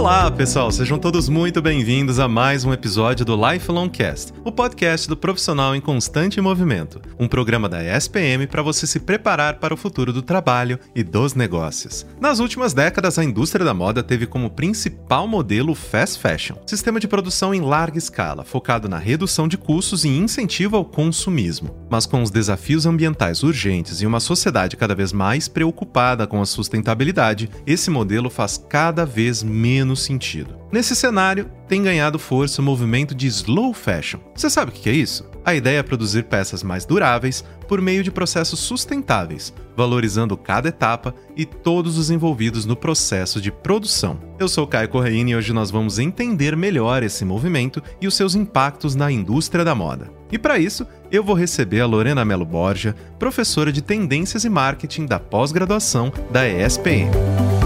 Olá, pessoal, sejam todos muito bem-vindos a mais um episódio do Lifelong Cast, o podcast do profissional em constante movimento, um programa da ESPM para você se preparar para o futuro do trabalho e dos negócios. Nas últimas décadas, a indústria da moda teve como principal modelo o fast fashion, sistema de produção em larga escala, focado na redução de custos e incentivo ao consumismo. Mas com os desafios ambientais urgentes e uma sociedade cada vez mais preocupada com a sustentabilidade, esse modelo faz cada vez menos sentido. Nesse cenário, tem ganhado força o movimento de slow fashion. Você sabe o que é isso? A ideia é produzir peças mais duráveis por meio de processos sustentáveis, valorizando cada etapa e todos os envolvidos no processo de produção. Eu sou Caio Correia e hoje nós vamos entender melhor esse movimento e os seus impactos na indústria da moda. E para isso, eu vou receber a Lorena Melo Borja, professora de Tendências e Marketing da pós-graduação da ESPM.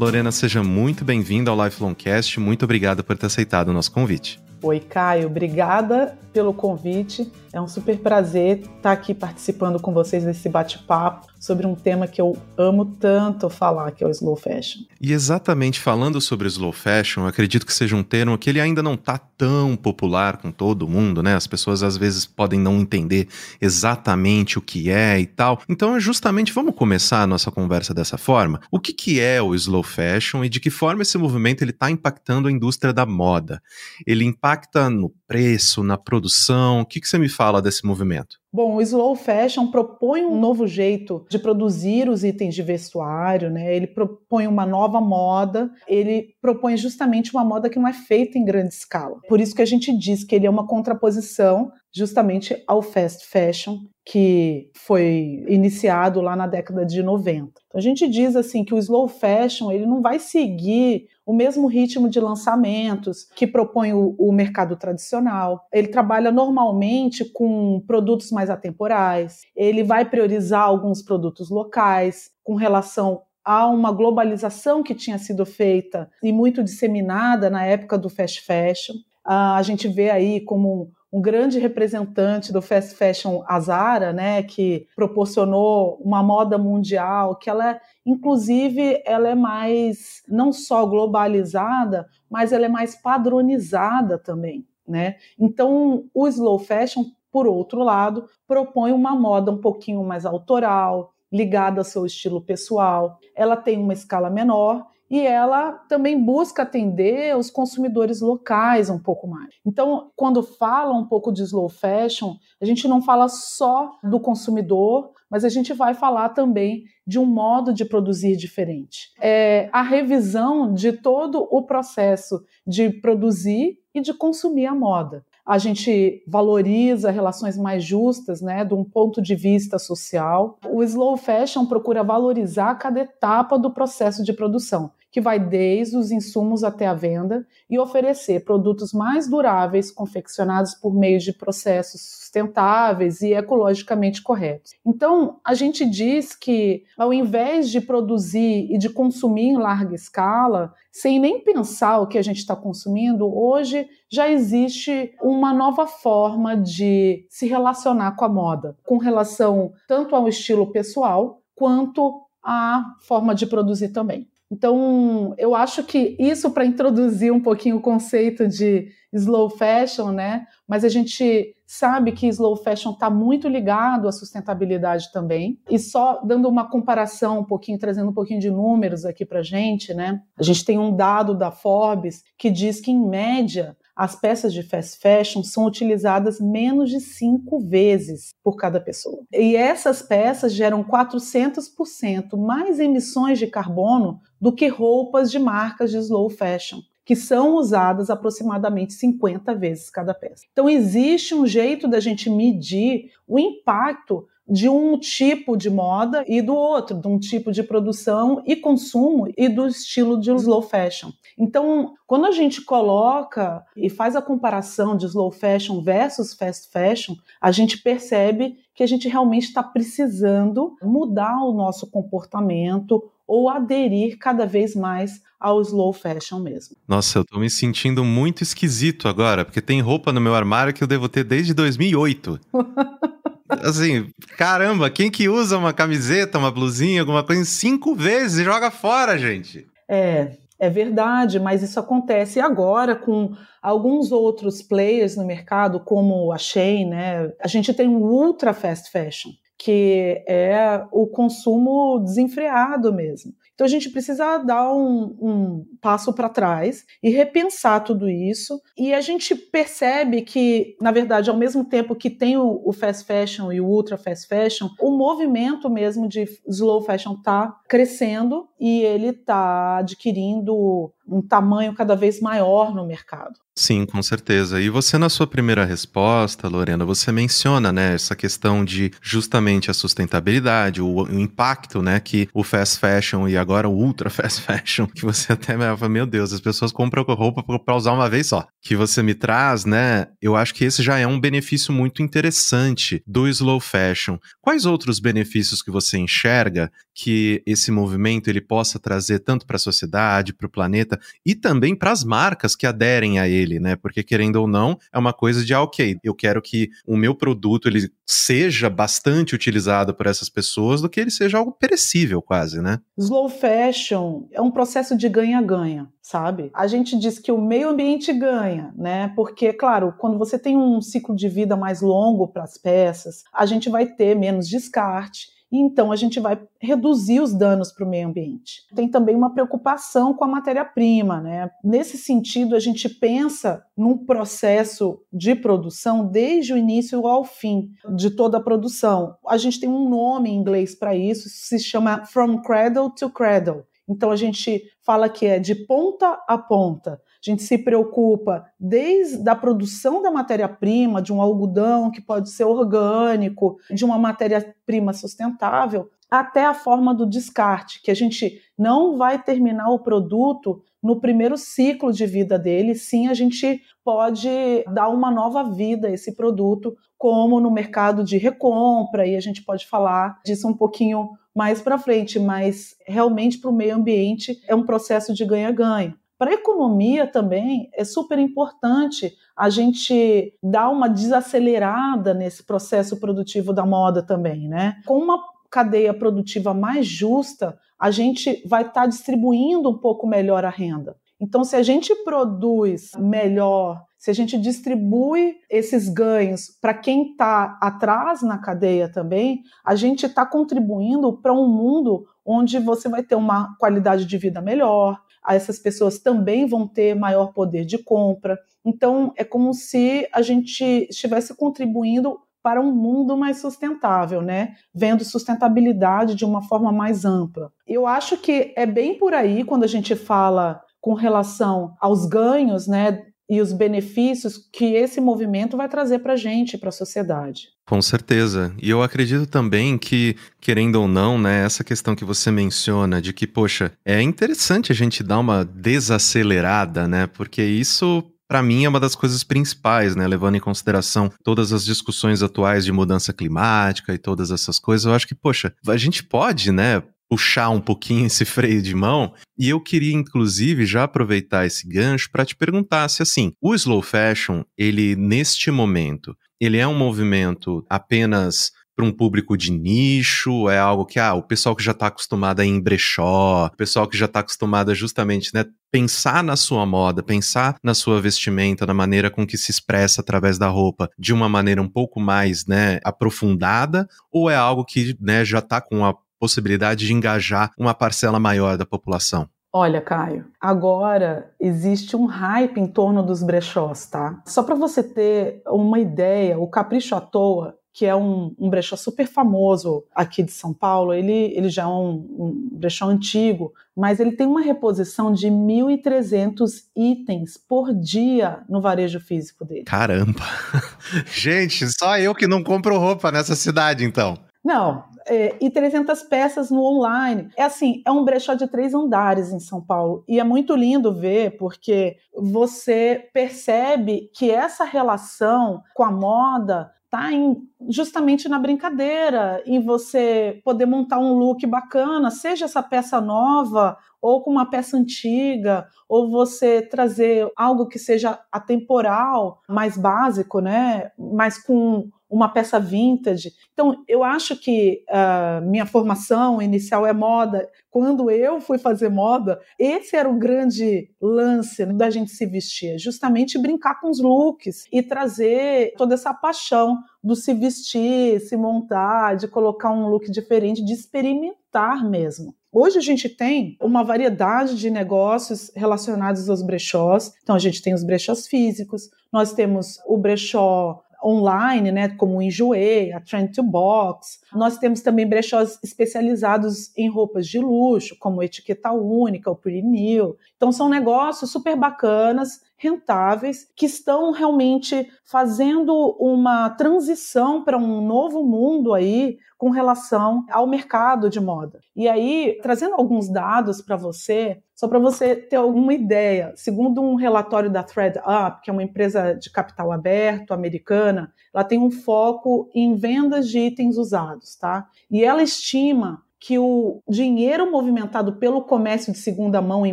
Lorena, seja muito bem-vinda ao Lifelong Cast. Muito obrigado por ter aceitado o nosso convite. Oi, Caio. Obrigada pelo convite. É um super prazer estar aqui participando com vocês desse bate-papo sobre um tema que eu amo tanto falar, que é o slow fashion. E exatamente falando sobre slow fashion, acredito que seja um termo que ele ainda não está tão popular com todo mundo, né? As pessoas às vezes podem não entender exatamente o que é e tal. Então, justamente vamos começar a nossa conversa dessa forma. O que, que é o slow fashion e de que forma esse movimento ele está impactando a indústria da moda? Ele impacta no preço, na produção? O que, que você me fala desse movimento? Bom, o slow fashion propõe um novo jeito de produzir os itens de vestuário, né? Ele propõe uma nova moda, ele propõe justamente uma moda que não é feita em grande escala. Por isso que a gente diz que ele é uma contraposição justamente ao fast fashion que foi iniciado lá na década de 90. Então a gente diz assim que o slow fashion ele não vai seguir o mesmo ritmo de lançamentos que propõe o, o mercado tradicional. Ele trabalha normalmente com produtos mais atemporais. Ele vai priorizar alguns produtos locais com relação a uma globalização que tinha sido feita e muito disseminada na época do fast fashion. Uh, a gente vê aí como um grande representante do fast fashion, a Zara, né, que proporcionou uma moda mundial, que ela, é, inclusive, ela é mais não só globalizada, mas ela é mais padronizada também, né? Então, o slow fashion, por outro lado, propõe uma moda um pouquinho mais autoral, ligada ao seu estilo pessoal. Ela tem uma escala menor e ela também busca atender os consumidores locais um pouco mais. Então, quando fala um pouco de slow fashion, a gente não fala só do consumidor, mas a gente vai falar também de um modo de produzir diferente. É a revisão de todo o processo de produzir e de consumir a moda a gente valoriza relações mais justas, né, de um ponto de vista social. O slow fashion procura valorizar cada etapa do processo de produção que vai desde os insumos até a venda e oferecer produtos mais duráveis, confeccionados por meio de processos sustentáveis e ecologicamente corretos. Então, a gente diz que, ao invés de produzir e de consumir em larga escala, sem nem pensar o que a gente está consumindo, hoje já existe uma nova forma de se relacionar com a moda, com relação tanto ao estilo pessoal quanto à forma de produzir também. Então, eu acho que isso para introduzir um pouquinho o conceito de slow fashion, né? Mas a gente sabe que slow fashion está muito ligado à sustentabilidade também. E só dando uma comparação um pouquinho, trazendo um pouquinho de números aqui para gente, né? A gente tem um dado da Forbes que diz que, em média, as peças de fast fashion são utilizadas menos de cinco vezes por cada pessoa. E essas peças geram 400% mais emissões de carbono do que roupas de marcas de slow fashion que são usadas aproximadamente 50 vezes cada peça. Então existe um jeito da gente medir o impacto de um tipo de moda e do outro, de um tipo de produção e consumo e do estilo de slow fashion. Então, quando a gente coloca e faz a comparação de slow fashion versus fast fashion, a gente percebe que a gente realmente está precisando mudar o nosso comportamento ou aderir cada vez mais ao slow fashion mesmo. Nossa, eu tô me sentindo muito esquisito agora, porque tem roupa no meu armário que eu devo ter desde 2008. Assim, caramba, quem que usa uma camiseta, uma blusinha, alguma coisa cinco vezes e joga fora, gente? É, é verdade, mas isso acontece agora com alguns outros players no mercado, como a Shein, né? A gente tem um ultra fast fashion, que é o consumo desenfreado mesmo. Então a gente precisa dar um, um passo para trás e repensar tudo isso. E a gente percebe que, na verdade, ao mesmo tempo que tem o, o fast fashion e o ultra fast fashion, o movimento mesmo de slow fashion está crescendo e ele está adquirindo um tamanho cada vez maior no mercado. Sim, com certeza. E você, na sua primeira resposta, Lorena, você menciona, né, essa questão de justamente a sustentabilidade, o, o impacto, né, que o fast fashion e agora o ultra fast fashion, que você até me fala, meu Deus, as pessoas compram roupa para usar uma vez só. Que você me traz, né, eu acho que esse já é um benefício muito interessante do slow fashion. Quais outros benefícios que você enxerga que esse movimento ele possa trazer tanto para a sociedade, para o planeta e também para as marcas que aderem a ele? né? Porque querendo ou não, é uma coisa de, ah, ok, eu quero que o meu produto ele seja bastante utilizado por essas pessoas do que ele seja algo perecível quase, né? Slow fashion é um processo de ganha-ganha, sabe? A gente diz que o meio ambiente ganha, né? Porque, claro, quando você tem um ciclo de vida mais longo para as peças, a gente vai ter menos descarte então a gente vai reduzir os danos para o meio ambiente. Tem também uma preocupação com a matéria-prima, né? Nesse sentido, a gente pensa num processo de produção desde o início ao fim de toda a produção. A gente tem um nome em inglês para isso, se chama From Cradle to Cradle. Então a gente fala que é de ponta a ponta. A gente se preocupa desde a produção da matéria-prima, de um algodão que pode ser orgânico, de uma matéria-prima sustentável, até a forma do descarte, que a gente não vai terminar o produto no primeiro ciclo de vida dele, sim, a gente pode dar uma nova vida a esse produto, como no mercado de recompra, e a gente pode falar disso um pouquinho mais para frente, mas realmente para o meio ambiente é um processo de ganha-ganha. Para a economia também é super importante a gente dar uma desacelerada nesse processo produtivo da moda também, né? Com uma cadeia produtiva mais justa, a gente vai estar tá distribuindo um pouco melhor a renda. Então, se a gente produz melhor, se a gente distribui esses ganhos para quem está atrás na cadeia também, a gente está contribuindo para um mundo onde você vai ter uma qualidade de vida melhor, essas pessoas também vão ter maior poder de compra. Então, é como se a gente estivesse contribuindo para um mundo mais sustentável, né? Vendo sustentabilidade de uma forma mais ampla. Eu acho que é bem por aí quando a gente fala com relação aos ganhos, né, e os benefícios que esse movimento vai trazer para a gente, para a sociedade. Com certeza. E eu acredito também que, querendo ou não, né, essa questão que você menciona de que, poxa, é interessante a gente dar uma desacelerada, né? Porque isso para mim é uma das coisas principais, né? Levando em consideração todas as discussões atuais de mudança climática e todas essas coisas, eu acho que, poxa, a gente pode, né? Puxar um pouquinho esse freio de mão. E eu queria, inclusive, já aproveitar esse gancho para te perguntar se, assim, o slow fashion, ele, neste momento, ele é um movimento apenas para um público de nicho, é algo que, ah, o pessoal que já está acostumado a ir em brechó, o pessoal que já está acostumado a justamente, né, pensar na sua moda, pensar na sua vestimenta, na maneira com que se expressa através da roupa, de uma maneira um pouco mais, né, aprofundada, ou é algo que, né, já está com a possibilidade de engajar uma parcela maior da população? Olha, Caio, agora existe um hype em torno dos brechós, tá? Só para você ter uma ideia, o Capricho à Toa, que é um, um brechó super famoso aqui de São Paulo, ele, ele já é um, um brechó antigo, mas ele tem uma reposição de 1.300 itens por dia no varejo físico dele. Caramba! Gente, só eu que não compro roupa nessa cidade, então. Não, é, e 300 peças no online. É assim, é um brechó de três andares em São Paulo. E é muito lindo ver, porque você percebe que essa relação com a moda tá em, justamente na brincadeira, em você poder montar um look bacana, seja essa peça nova ou com uma peça antiga, ou você trazer algo que seja atemporal, mais básico, né? Mas com uma peça vintage. Então, eu acho que uh, minha formação inicial é moda. Quando eu fui fazer moda, esse era o grande lance da gente se vestir, justamente brincar com os looks e trazer toda essa paixão do se vestir, se montar, de colocar um look diferente, de experimentar mesmo. Hoje a gente tem uma variedade de negócios relacionados aos brechós. Então a gente tem os brechós físicos, nós temos o brechó online, né, como o Enjoei, a Trend to Box. Nós temos também brechós especializados em roupas de luxo, como Etiqueta Única, o Pretty New. Então são negócios super bacanas, rentáveis, que estão realmente fazendo uma transição para um novo mundo aí com relação ao mercado de moda. E aí, trazendo alguns dados para você, só para você ter alguma ideia, segundo um relatório da ThreadUp, que é uma empresa de capital aberto americana, ela tem um foco em vendas de itens usados, tá? E ela estima que o dinheiro movimentado pelo comércio de segunda mão em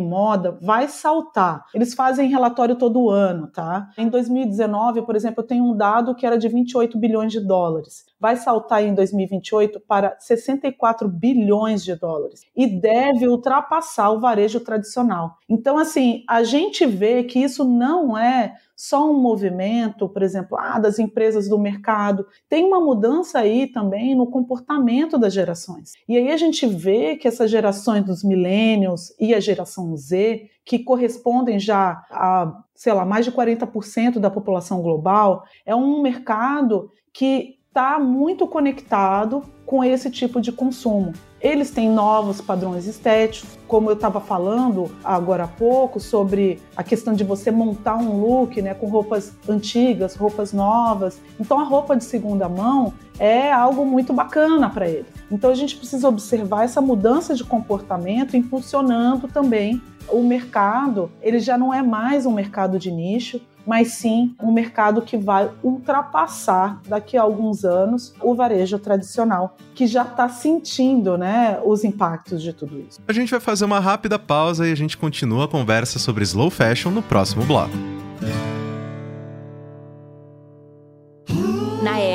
moda vai saltar. Eles fazem relatório todo ano, tá? Em 2019, por exemplo, eu tenho um dado que era de 28 bilhões de dólares. Vai saltar em 2028 para 64 bilhões de dólares e deve ultrapassar o varejo tradicional. Então, assim, a gente vê que isso não é só um movimento, por exemplo, ah, das empresas do mercado. Tem uma mudança aí também no comportamento das gerações. E aí a gente vê que essas gerações dos millennials e a geração Z, que correspondem já a, sei lá, mais de 40% da população global, é um mercado que está muito conectado com esse tipo de consumo. Eles têm novos padrões estéticos, como eu estava falando agora há pouco sobre a questão de você montar um look, né, com roupas antigas, roupas novas. Então a roupa de segunda mão é algo muito bacana para eles. Então a gente precisa observar essa mudança de comportamento impulsionando também o mercado. Ele já não é mais um mercado de nicho, mas sim um mercado que vai ultrapassar daqui a alguns anos o varejo tradicional, que já está sentindo né, os impactos de tudo isso. A gente vai fazer uma rápida pausa e a gente continua a conversa sobre slow fashion no próximo bloco.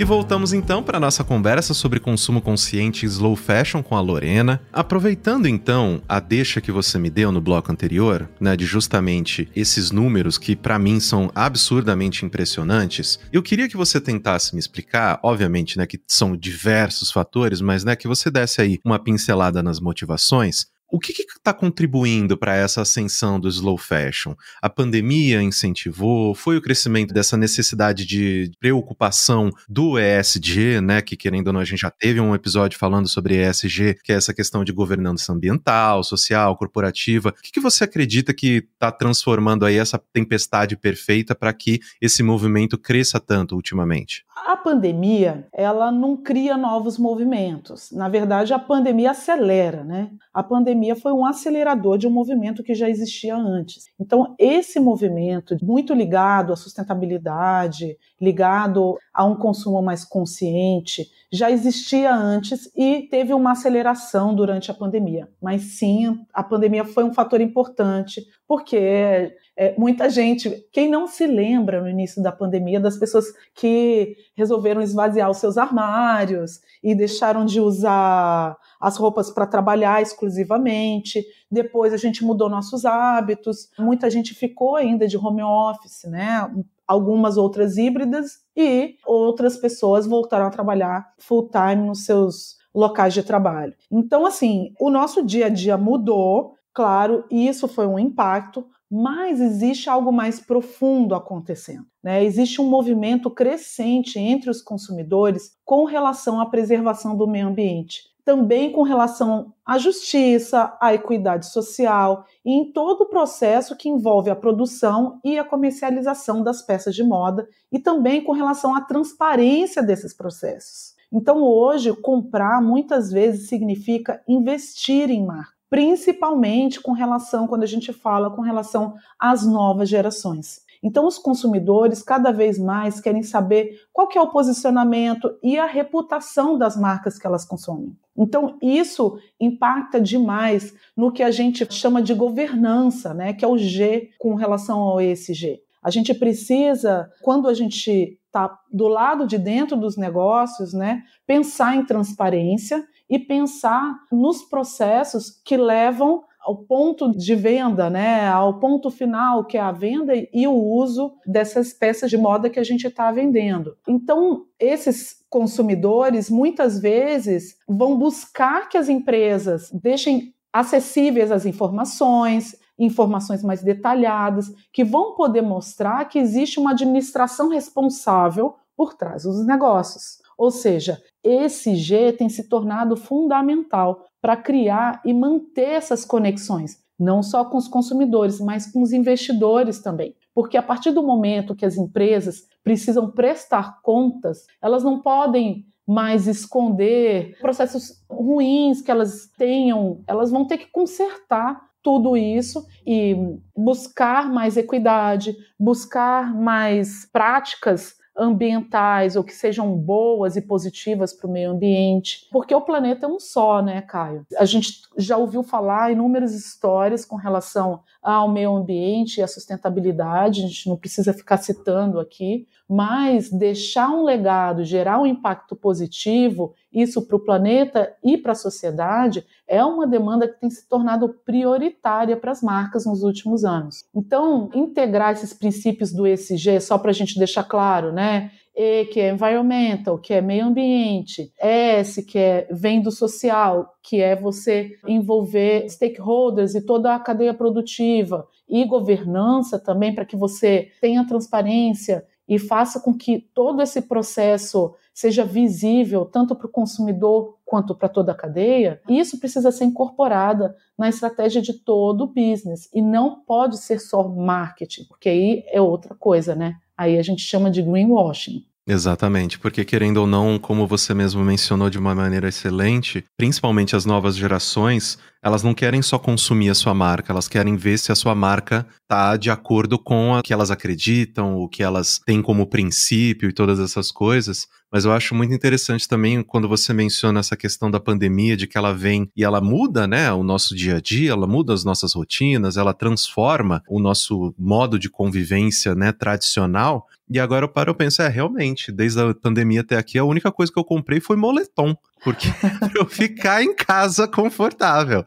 E voltamos então para nossa conversa sobre consumo consciente e slow fashion com a Lorena. Aproveitando então a deixa que você me deu no bloco anterior, né, de justamente esses números que para mim são absurdamente impressionantes, eu queria que você tentasse me explicar, obviamente, né, que são diversos fatores, mas né, que você desse aí uma pincelada nas motivações o que está contribuindo para essa ascensão do slow fashion? A pandemia incentivou? Foi o crescimento dessa necessidade de preocupação do ESG, né? Que querendo ou não, a gente já teve um episódio falando sobre ESG, que é essa questão de governança ambiental, social, corporativa. O que, que você acredita que está transformando aí essa tempestade perfeita para que esse movimento cresça tanto ultimamente? A pandemia, ela não cria novos movimentos. Na verdade, a pandemia acelera, né? A pandemia foi um acelerador de um movimento que já existia antes. Então, esse movimento, muito ligado à sustentabilidade, ligado a um consumo mais consciente, já existia antes e teve uma aceleração durante a pandemia. Mas sim, a pandemia foi um fator importante, porque é, muita gente, quem não se lembra no início da pandemia das pessoas que resolveram esvaziar os seus armários e deixaram de usar as roupas para trabalhar exclusivamente. Depois a gente mudou nossos hábitos. Muita gente ficou ainda de home office, né? Algumas outras híbridas e outras pessoas voltaram a trabalhar full time nos seus locais de trabalho. Então, assim, o nosso dia a dia mudou, claro, e isso foi um impacto, mas existe algo mais profundo acontecendo. Né? Existe um movimento crescente entre os consumidores com relação à preservação do meio ambiente. Também com relação à justiça, à equidade social e em todo o processo que envolve a produção e a comercialização das peças de moda e também com relação à transparência desses processos. Então, hoje, comprar muitas vezes significa investir em marca, principalmente com relação, quando a gente fala com relação às novas gerações. Então, os consumidores cada vez mais querem saber qual que é o posicionamento e a reputação das marcas que elas consomem. Então, isso impacta demais no que a gente chama de governança, né, que é o G com relação ao ESG. A gente precisa, quando a gente está do lado de dentro dos negócios, né, pensar em transparência e pensar nos processos que levam ao ponto de venda, né, ao ponto final que é a venda e o uso dessas peças de moda que a gente está vendendo. Então, esses consumidores muitas vezes vão buscar que as empresas deixem acessíveis as informações, informações mais detalhadas, que vão poder mostrar que existe uma administração responsável por trás dos negócios. Ou seja, esse G tem se tornado fundamental para criar e manter essas conexões, não só com os consumidores, mas com os investidores também. Porque a partir do momento que as empresas precisam prestar contas, elas não podem mais esconder processos ruins que elas tenham, elas vão ter que consertar tudo isso e buscar mais equidade, buscar mais práticas ambientais ou que sejam boas e positivas para o meio ambiente, porque o planeta é um só, né, Caio? A gente já ouviu falar inúmeras histórias com relação ao meio ambiente e à sustentabilidade, a gente não precisa ficar citando aqui, mas deixar um legado, gerar um impacto positivo, isso para o planeta e para a sociedade, é uma demanda que tem se tornado prioritária para as marcas nos últimos anos. Então, integrar esses princípios do ESG, só para a gente deixar claro, né? E, que é environmental, que é meio ambiente, S, que é vem do social, que é você envolver stakeholders e toda a cadeia produtiva, e governança também, para que você tenha transparência e faça com que todo esse processo seja visível tanto para o consumidor quanto para toda a cadeia, isso precisa ser incorporada na estratégia de todo o business e não pode ser só marketing, porque aí é outra coisa, né? Aí a gente chama de greenwashing. Exatamente, porque querendo ou não, como você mesmo mencionou de uma maneira excelente, principalmente as novas gerações, elas não querem só consumir a sua marca, elas querem ver se a sua marca está de acordo com o que elas acreditam, o que elas têm como princípio e todas essas coisas. Mas eu acho muito interessante também quando você menciona essa questão da pandemia, de que ela vem e ela muda, né, o nosso dia a dia, ela muda as nossas rotinas, ela transforma o nosso modo de convivência, né, tradicional. E agora eu paro e penso, é, realmente, desde a pandemia até aqui, a única coisa que eu comprei foi moletom, porque eu ficar em casa confortável.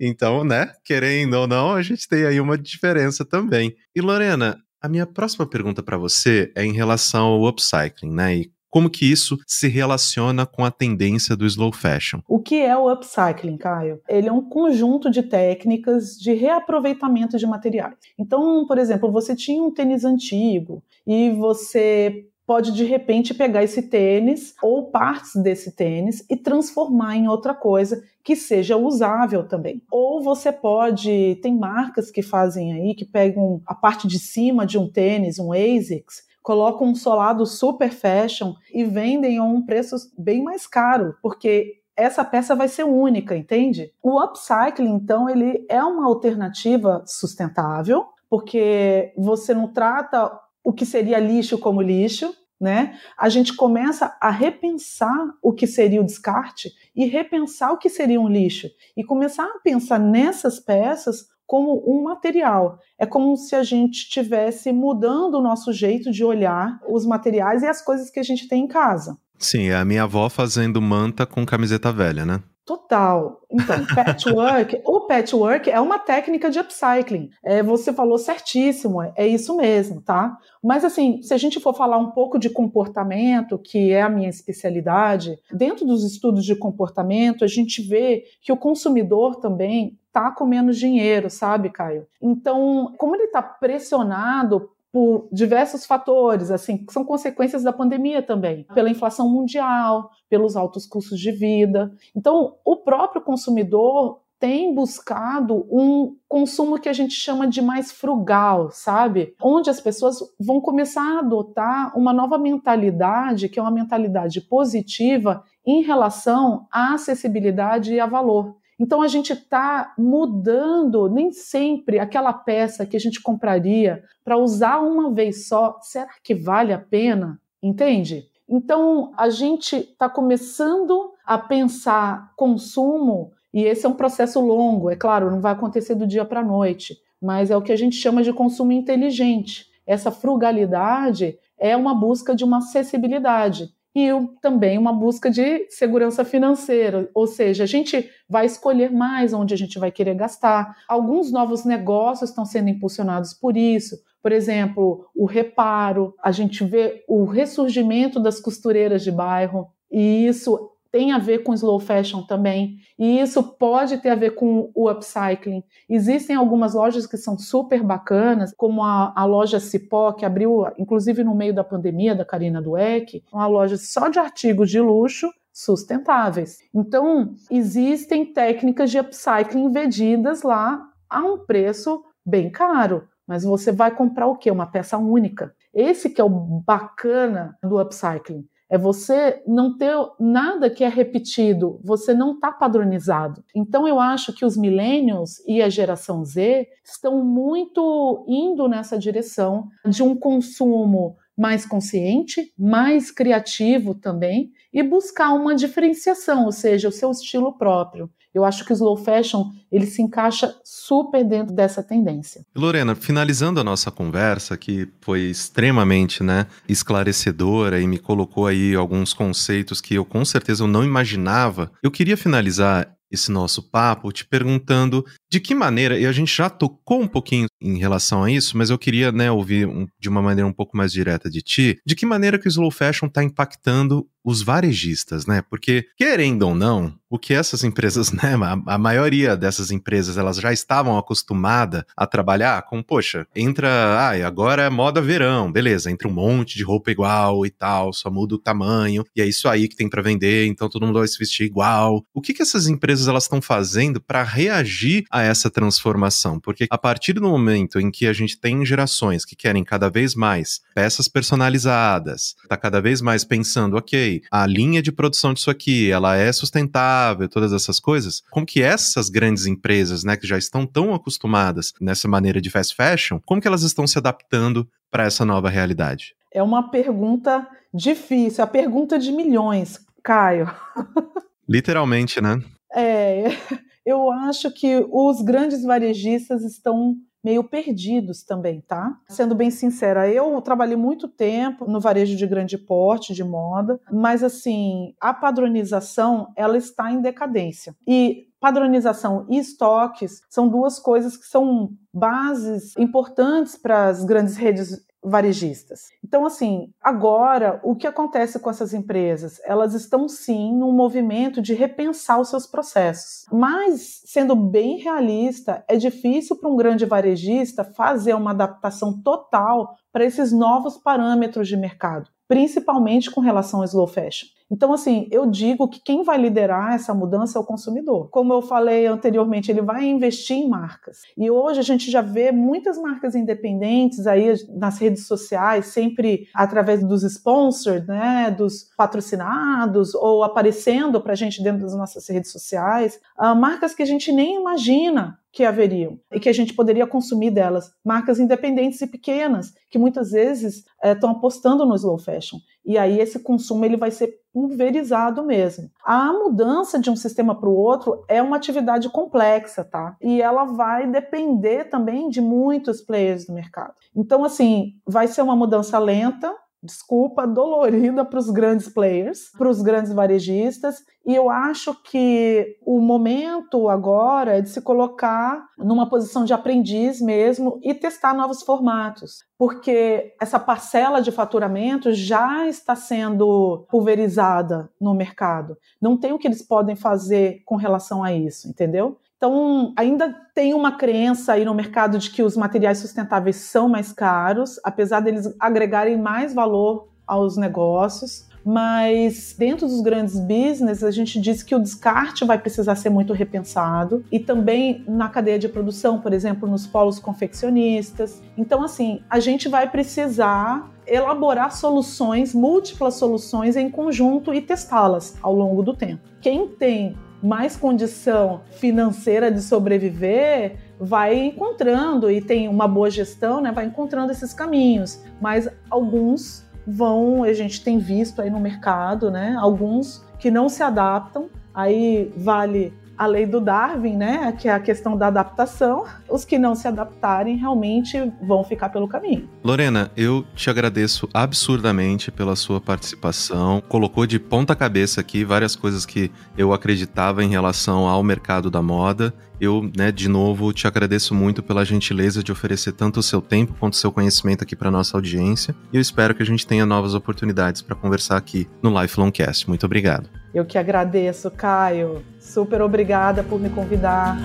Então, né, querendo ou não, a gente tem aí uma diferença também. E Lorena, a minha próxima pergunta para você é em relação ao upcycling, né? E como que isso se relaciona com a tendência do slow fashion? O que é o upcycling, Caio? Ele é um conjunto de técnicas de reaproveitamento de materiais. Então, por exemplo, você tinha um tênis antigo e você pode de repente pegar esse tênis ou partes desse tênis e transformar em outra coisa que seja usável também. Ou você pode, tem marcas que fazem aí que pegam a parte de cima de um tênis, um ASICS, colocam um solado super fashion e vendem a um preço bem mais caro, porque essa peça vai ser única, entende? O upcycling, então, ele é uma alternativa sustentável, porque você não trata o que seria lixo como lixo, né? A gente começa a repensar o que seria o descarte e repensar o que seria um lixo e começar a pensar nessas peças como um material. É como se a gente estivesse mudando o nosso jeito de olhar os materiais e as coisas que a gente tem em casa. Sim, é a minha avó fazendo manta com camiseta velha, né? Total. Então, patchwork, o patchwork é uma técnica de upcycling. É, você falou certíssimo, é, é isso mesmo, tá? Mas assim, se a gente for falar um pouco de comportamento, que é a minha especialidade, dentro dos estudos de comportamento, a gente vê que o consumidor também tá com menos dinheiro, sabe, Caio? Então, como ele está pressionado por diversos fatores, assim, que são consequências da pandemia também, pela inflação mundial, pelos altos custos de vida. Então, o próprio consumidor tem buscado um consumo que a gente chama de mais frugal, sabe? Onde as pessoas vão começar a adotar uma nova mentalidade, que é uma mentalidade positiva em relação à acessibilidade e a valor. Então a gente está mudando nem sempre aquela peça que a gente compraria para usar uma vez só. Será que vale a pena? Entende? Então a gente está começando a pensar consumo e esse é um processo longo, é claro, não vai acontecer do dia para a noite, mas é o que a gente chama de consumo inteligente. Essa frugalidade é uma busca de uma acessibilidade e também uma busca de segurança financeira, ou seja, a gente vai escolher mais onde a gente vai querer gastar. Alguns novos negócios estão sendo impulsionados por isso. Por exemplo, o reparo, a gente vê o ressurgimento das costureiras de bairro, e isso tem a ver com slow fashion também, e isso pode ter a ver com o upcycling. Existem algumas lojas que são super bacanas, como a, a loja Cipó, que abriu, inclusive no meio da pandemia, da Karina Dueck, uma loja só de artigos de luxo, sustentáveis. Então, existem técnicas de upcycling vendidas lá a um preço bem caro, mas você vai comprar o quê? Uma peça única. Esse que é o bacana do upcycling. É você não ter nada que é repetido, você não está padronizado. Então eu acho que os millennials e a geração Z estão muito indo nessa direção de um consumo mais consciente, mais criativo também e buscar uma diferenciação, ou seja, o seu estilo próprio. Eu acho que o slow fashion ele se encaixa super dentro dessa tendência. Lorena, finalizando a nossa conversa, que foi extremamente né, esclarecedora e me colocou aí alguns conceitos que eu com certeza eu não imaginava, eu queria finalizar esse nosso papo te perguntando de que maneira, e a gente já tocou um pouquinho em relação a isso, mas eu queria né, ouvir um, de uma maneira um pouco mais direta de ti, de que maneira que o slow fashion está impactando os varejistas, né? Porque, querendo ou não, o que essas empresas, né? A, a maioria dessas empresas, elas já estavam acostumadas a trabalhar com, poxa, entra, ah, agora é moda verão, beleza, entra um monte de roupa igual e tal, só muda o tamanho, e é isso aí que tem para vender, então todo mundo vai se vestir igual. O que que essas empresas elas estão fazendo para reagir a essa transformação? Porque a partir do momento em que a gente tem gerações que querem cada vez mais peças personalizadas, tá cada vez mais pensando, ok, a linha de produção disso aqui, ela é sustentável, todas essas coisas, como que essas grandes empresas, né, que já estão tão acostumadas nessa maneira de fast fashion, como que elas estão se adaptando para essa nova realidade? É uma pergunta difícil, a pergunta de milhões, Caio. Literalmente, né? É, eu acho que os grandes varejistas estão meio perdidos também, tá? Sendo bem sincera, eu trabalhei muito tempo no varejo de grande porte de moda, mas assim, a padronização, ela está em decadência. E padronização e estoques são duas coisas que são bases importantes para as grandes redes varejistas. Então, assim, agora, o que acontece com essas empresas? Elas estão sim num movimento de repensar os seus processos. Mas, sendo bem realista, é difícil para um grande varejista fazer uma adaptação total para esses novos parâmetros de mercado, principalmente com relação ao slow fashion. Então, assim, eu digo que quem vai liderar essa mudança é o consumidor. Como eu falei anteriormente, ele vai investir em marcas. E hoje a gente já vê muitas marcas independentes aí nas redes sociais, sempre através dos sponsors, né, dos patrocinados, ou aparecendo para a gente dentro das nossas redes sociais, uh, marcas que a gente nem imagina que haveriam e que a gente poderia consumir delas. Marcas independentes e pequenas, que muitas vezes estão eh, é, apostando no slow fashion. E aí esse consumo ele vai ser pulverizado mesmo. A mudança de um sistema para o outro é uma atividade complexa, tá? E ela vai depender também de muitos players do mercado. Então, assim, vai ser uma mudança lenta, desculpa, dolorida para os grandes players, para os grandes varejistas, e eu acho que o momento agora é de se colocar numa posição de aprendiz mesmo e testar novos formatos, porque essa parcela de faturamento já está sendo pulverizada no mercado. Não tem o que eles podem fazer com relação a isso, entendeu? Então, ainda tem uma crença aí no mercado de que os materiais sustentáveis são mais caros, apesar deles agregarem mais valor aos negócios. Mas dentro dos grandes business, a gente diz que o descarte vai precisar ser muito repensado e também na cadeia de produção, por exemplo, nos polos confeccionistas. Então, assim, a gente vai precisar elaborar soluções, múltiplas soluções em conjunto e testá-las ao longo do tempo. Quem tem mais condição financeira de sobreviver vai encontrando e tem uma boa gestão, né, vai encontrando esses caminhos. Mas alguns vão, a gente tem visto aí no mercado, né, alguns que não se adaptam. Aí vale a lei do Darwin, né, que é a questão da adaptação, os que não se adaptarem realmente vão ficar pelo caminho. Lorena, eu te agradeço absurdamente pela sua participação. Colocou de ponta cabeça aqui várias coisas que eu acreditava em relação ao mercado da moda. Eu, né, de novo, te agradeço muito pela gentileza de oferecer tanto o seu tempo quanto o seu conhecimento aqui para nossa audiência. E eu espero que a gente tenha novas oportunidades para conversar aqui no Lifelong Cast. Muito obrigado. Eu que agradeço, Caio. Super obrigada por me convidar.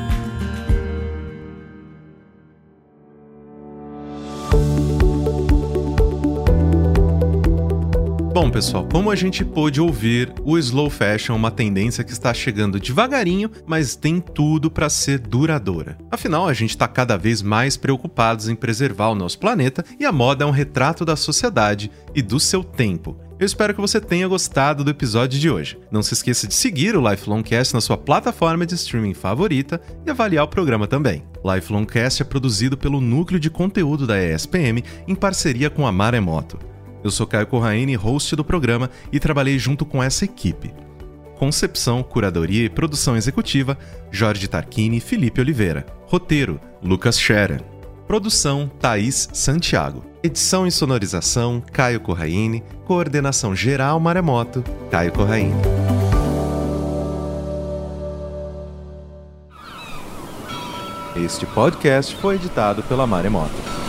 Bom, pessoal, como a gente pôde ouvir, o slow fashion é uma tendência que está chegando devagarinho, mas tem tudo para ser duradoura. Afinal, a gente está cada vez mais preocupados em preservar o nosso planeta e a moda é um retrato da sociedade e do seu tempo. Eu espero que você tenha gostado do episódio de hoje. Não se esqueça de seguir o Lifelong Cast na sua plataforma de streaming favorita e avaliar o programa também. Lifelong Cast é produzido pelo Núcleo de Conteúdo da ESPM em parceria com a Maremoto. Eu sou Caio Corraine, host do programa, e trabalhei junto com essa equipe. Concepção, curadoria e produção executiva: Jorge Tarquini e Felipe Oliveira. Roteiro: Lucas Scherer. Produção: Thaís Santiago. Edição e sonorização: Caio Corraine. Coordenação geral Maremoto: Caio Corraine. Este podcast foi editado pela Maremoto.